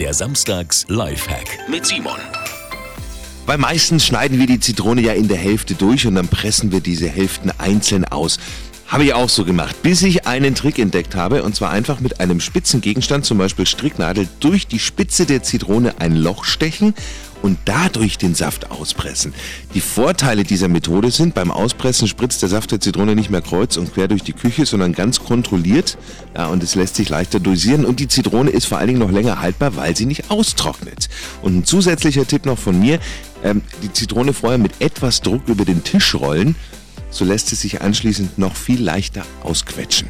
Der Samstags Lifehack mit Simon. Weil meistens schneiden wir die Zitrone ja in der Hälfte durch und dann pressen wir diese Hälften einzeln aus. Habe ich auch so gemacht, bis ich einen Trick entdeckt habe, und zwar einfach mit einem spitzen Gegenstand, zum Beispiel Stricknadel, durch die Spitze der Zitrone ein Loch stechen und dadurch den Saft auspressen. Die Vorteile dieser Methode sind, beim Auspressen spritzt der Saft der Zitrone nicht mehr kreuz und quer durch die Küche, sondern ganz kontrolliert. Ja, und es lässt sich leichter dosieren und die Zitrone ist vor allen Dingen noch länger haltbar, weil sie nicht austrocknet. Und ein zusätzlicher Tipp noch von mir, ähm, die Zitrone vorher mit etwas Druck über den Tisch rollen so lässt es sich anschließend noch viel leichter ausquetschen.